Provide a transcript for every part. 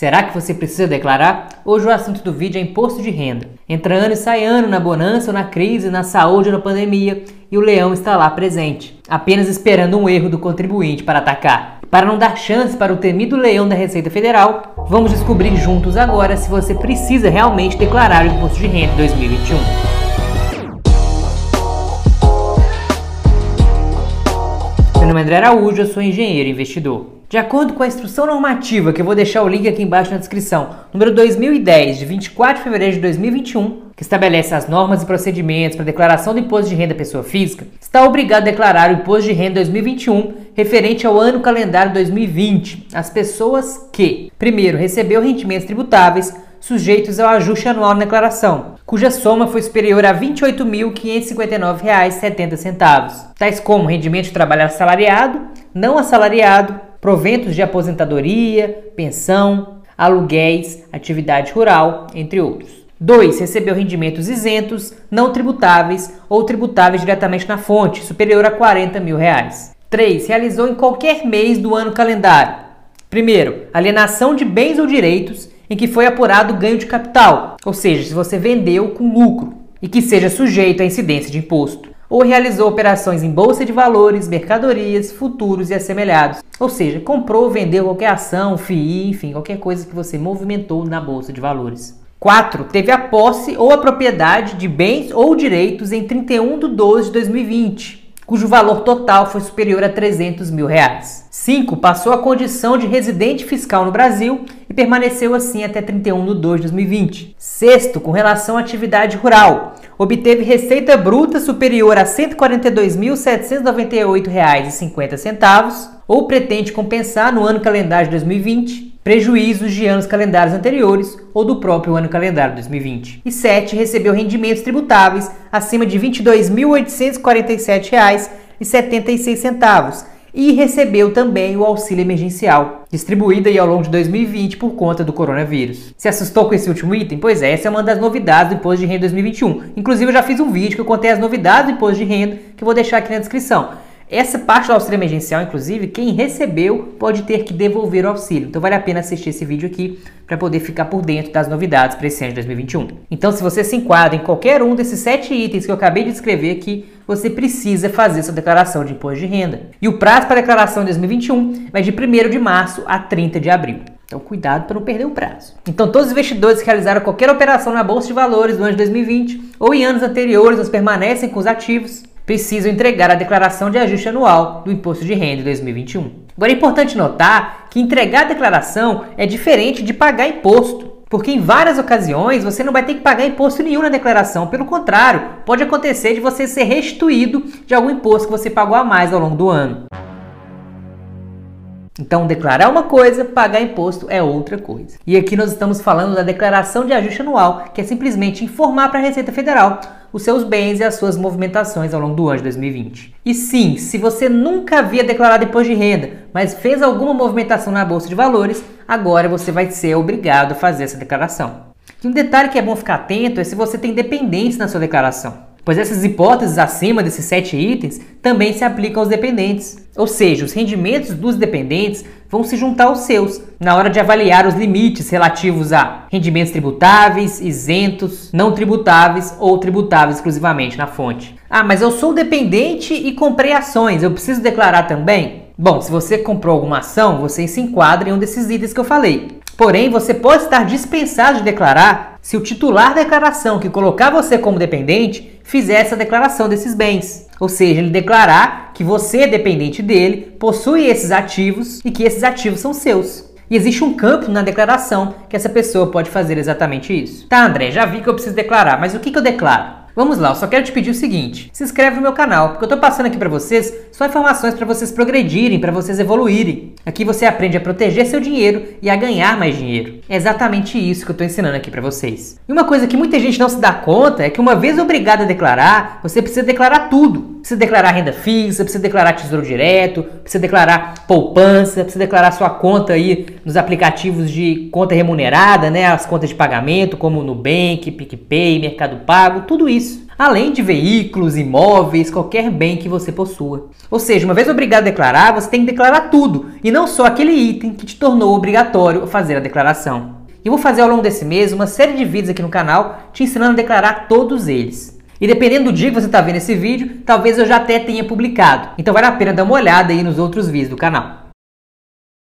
Será que você precisa declarar? Hoje o assunto do vídeo é imposto de renda. Entra ano e sai ano na bonança ou na crise, na saúde ou na pandemia, e o leão está lá presente, apenas esperando um erro do contribuinte para atacar. Para não dar chance para o temido leão da Receita Federal, vamos descobrir juntos agora se você precisa realmente declarar o imposto de renda 2021. Meu nome é André Araújo, eu sou engenheiro e investidor. De acordo com a instrução normativa, que eu vou deixar o link aqui embaixo na descrição, número 2010, de 24 de fevereiro de 2021, que estabelece as normas e procedimentos para declaração do imposto de renda pessoa física, está obrigado a declarar o imposto de renda 2021 referente ao ano calendário 2020, as pessoas que, primeiro, recebeu rendimentos tributáveis sujeitos ao ajuste anual na declaração, cuja soma foi superior a R$ 28.559,70, tais como rendimento de trabalho assalariado, não assalariado, proventos de aposentadoria, pensão, aluguéis, atividade rural, entre outros. 2. Recebeu rendimentos isentos, não tributáveis ou tributáveis diretamente na fonte, superior a 40 mil reais. 3. Realizou em qualquer mês do ano calendário. Primeiro, alienação de bens ou direitos em que foi apurado ganho de capital, ou seja, se você vendeu com lucro e que seja sujeito à incidência de imposto ou realizou operações em bolsa de valores, mercadorias, futuros e assemelhados. Ou seja, comprou ou vendeu qualquer ação, FII, enfim, qualquer coisa que você movimentou na bolsa de valores. 4. Teve a posse ou a propriedade de bens ou direitos em 31 de 12 de 2020, cujo valor total foi superior a 300 mil reais. 5. Passou a condição de residente fiscal no Brasil e permaneceu assim até 31 de 2 de 2020. Sexto, com relação à atividade rural, obteve receita bruta superior a R$ 142.798,50 ou pretende compensar no ano calendário de 2020 prejuízos de anos calendários anteriores ou do próprio ano calendário 2020. E 7. Recebeu rendimentos tributáveis acima de R$ 22.847,76 e recebeu também o auxílio emergencial, distribuído aí ao longo de 2020 por conta do coronavírus. Se assustou com esse último item? Pois é, essa é uma das novidades do Imposto de Renda 2021. Inclusive, eu já fiz um vídeo que eu contei as novidades do Imposto de Renda, que eu vou deixar aqui na descrição. Essa parte do auxílio emergencial, inclusive, quem recebeu pode ter que devolver o auxílio. Então vale a pena assistir esse vídeo aqui para poder ficar por dentro das novidades para esse ano de 2021. Então, se você se enquadra em qualquer um desses sete itens que eu acabei de descrever aqui, você precisa fazer sua declaração de imposto de renda. E o prazo para declaração de 2021 vai de 1 de março a 30 de abril. Então, cuidado para não perder o prazo. Então, todos os investidores que realizaram qualquer operação na Bolsa de Valores no ano de 2020 ou em anos anteriores, eles permanecem com os ativos precisam entregar a declaração de ajuste anual do imposto de renda de 2021. Agora é importante notar que entregar a declaração é diferente de pagar imposto. Porque em várias ocasiões você não vai ter que pagar imposto nenhum na declaração. Pelo contrário, pode acontecer de você ser restituído de algum imposto que você pagou a mais ao longo do ano. Então, declarar uma coisa, pagar imposto é outra coisa. E aqui nós estamos falando da declaração de ajuste anual, que é simplesmente informar para a Receita Federal os seus bens e as suas movimentações ao longo do ano de 2020. E sim, se você nunca havia declarado imposto de renda, mas fez alguma movimentação na bolsa de valores, agora você vai ser obrigado a fazer essa declaração. E um detalhe que é bom ficar atento é se você tem dependentes na sua declaração pois essas hipóteses acima desses sete itens também se aplicam aos dependentes. Ou seja, os rendimentos dos dependentes vão se juntar aos seus na hora de avaliar os limites relativos a rendimentos tributáveis, isentos, não tributáveis ou tributáveis exclusivamente na fonte. Ah, mas eu sou dependente e comprei ações, eu preciso declarar também? Bom, se você comprou alguma ação, você se enquadra em um desses itens que eu falei. Porém, você pode estar dispensado de declarar se o titular da declaração que colocar você como dependente fizer essa declaração desses bens. Ou seja, ele declarar que você é dependente dele, possui esses ativos e que esses ativos são seus. E existe um campo na declaração que essa pessoa pode fazer exatamente isso. Tá, André, já vi que eu preciso declarar, mas o que, que eu declaro? Vamos lá, eu só quero te pedir o seguinte: se inscreve no meu canal, porque eu tô passando aqui para vocês só informações para vocês progredirem, para vocês evoluírem. Aqui você aprende a proteger seu dinheiro e a ganhar mais dinheiro. É exatamente isso que eu tô ensinando aqui para vocês. E uma coisa que muita gente não se dá conta é que uma vez obrigado a declarar, você precisa declarar tudo. Precisa declarar renda fixa, precisa declarar tesouro direto, precisa declarar poupança, precisa declarar sua conta aí nos aplicativos de conta remunerada, né, as contas de pagamento como Nubank, PicPay, Mercado Pago, tudo isso. Além de veículos, imóveis, qualquer bem que você possua. Ou seja, uma vez obrigado a declarar, você tem que declarar tudo e não só aquele item que te tornou obrigatório fazer a declaração. E vou fazer ao longo desse mês uma série de vídeos aqui no canal te ensinando a declarar todos eles. E dependendo do dia que você está vendo esse vídeo, talvez eu já até tenha publicado. Então vale a pena dar uma olhada aí nos outros vídeos do canal.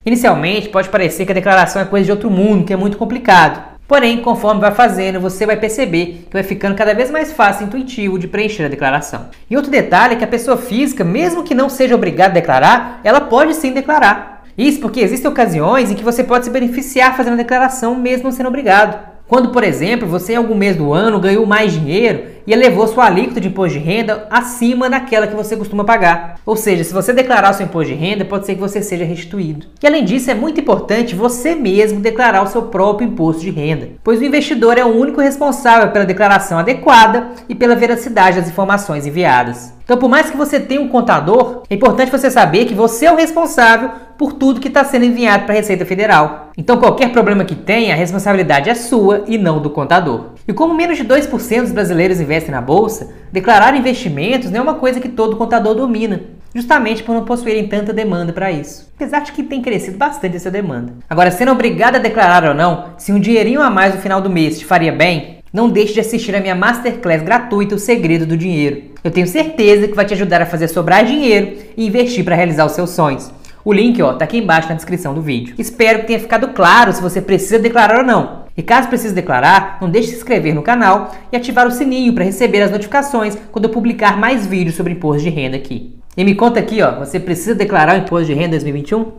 Inicialmente pode parecer que a declaração é coisa de outro mundo, que é muito complicado. Porém, conforme vai fazendo, você vai perceber que vai ficando cada vez mais fácil e intuitivo de preencher a declaração. E outro detalhe é que a pessoa física, mesmo que não seja obrigada a declarar, ela pode sim declarar. Isso porque existem ocasiões em que você pode se beneficiar fazendo a declaração mesmo sendo obrigado. Quando, por exemplo, você em algum mês do ano ganhou mais dinheiro e elevou sua alíquota de imposto de renda acima daquela que você costuma pagar. Ou seja, se você declarar seu imposto de renda, pode ser que você seja restituído. E além disso, é muito importante você mesmo declarar o seu próprio imposto de renda, pois o investidor é o único responsável pela declaração adequada e pela veracidade das informações enviadas. Então, por mais que você tenha um contador, é importante você saber que você é o responsável por tudo que está sendo enviado para a Receita Federal. Então, qualquer problema que tenha, a responsabilidade é sua e não do contador. E como menos de 2% dos brasileiros investem na bolsa, declarar investimentos não é uma coisa que todo contador domina, justamente por não possuírem tanta demanda para isso. Apesar de que tem crescido bastante essa demanda. Agora, sendo obrigado a declarar ou não, se um dinheirinho a mais no final do mês te faria bem, não deixe de assistir a minha masterclass gratuita O Segredo do Dinheiro. Eu tenho certeza que vai te ajudar a fazer sobrar dinheiro e investir para realizar os seus sonhos. O link ó, tá aqui embaixo na descrição do vídeo. Espero que tenha ficado claro se você precisa declarar ou não. E caso precise declarar, não deixe de se inscrever no canal e ativar o sininho para receber as notificações quando eu publicar mais vídeos sobre imposto de renda aqui. E me conta aqui, ó, você precisa declarar o imposto de renda 2021? Um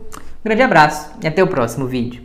grande abraço e até o próximo vídeo.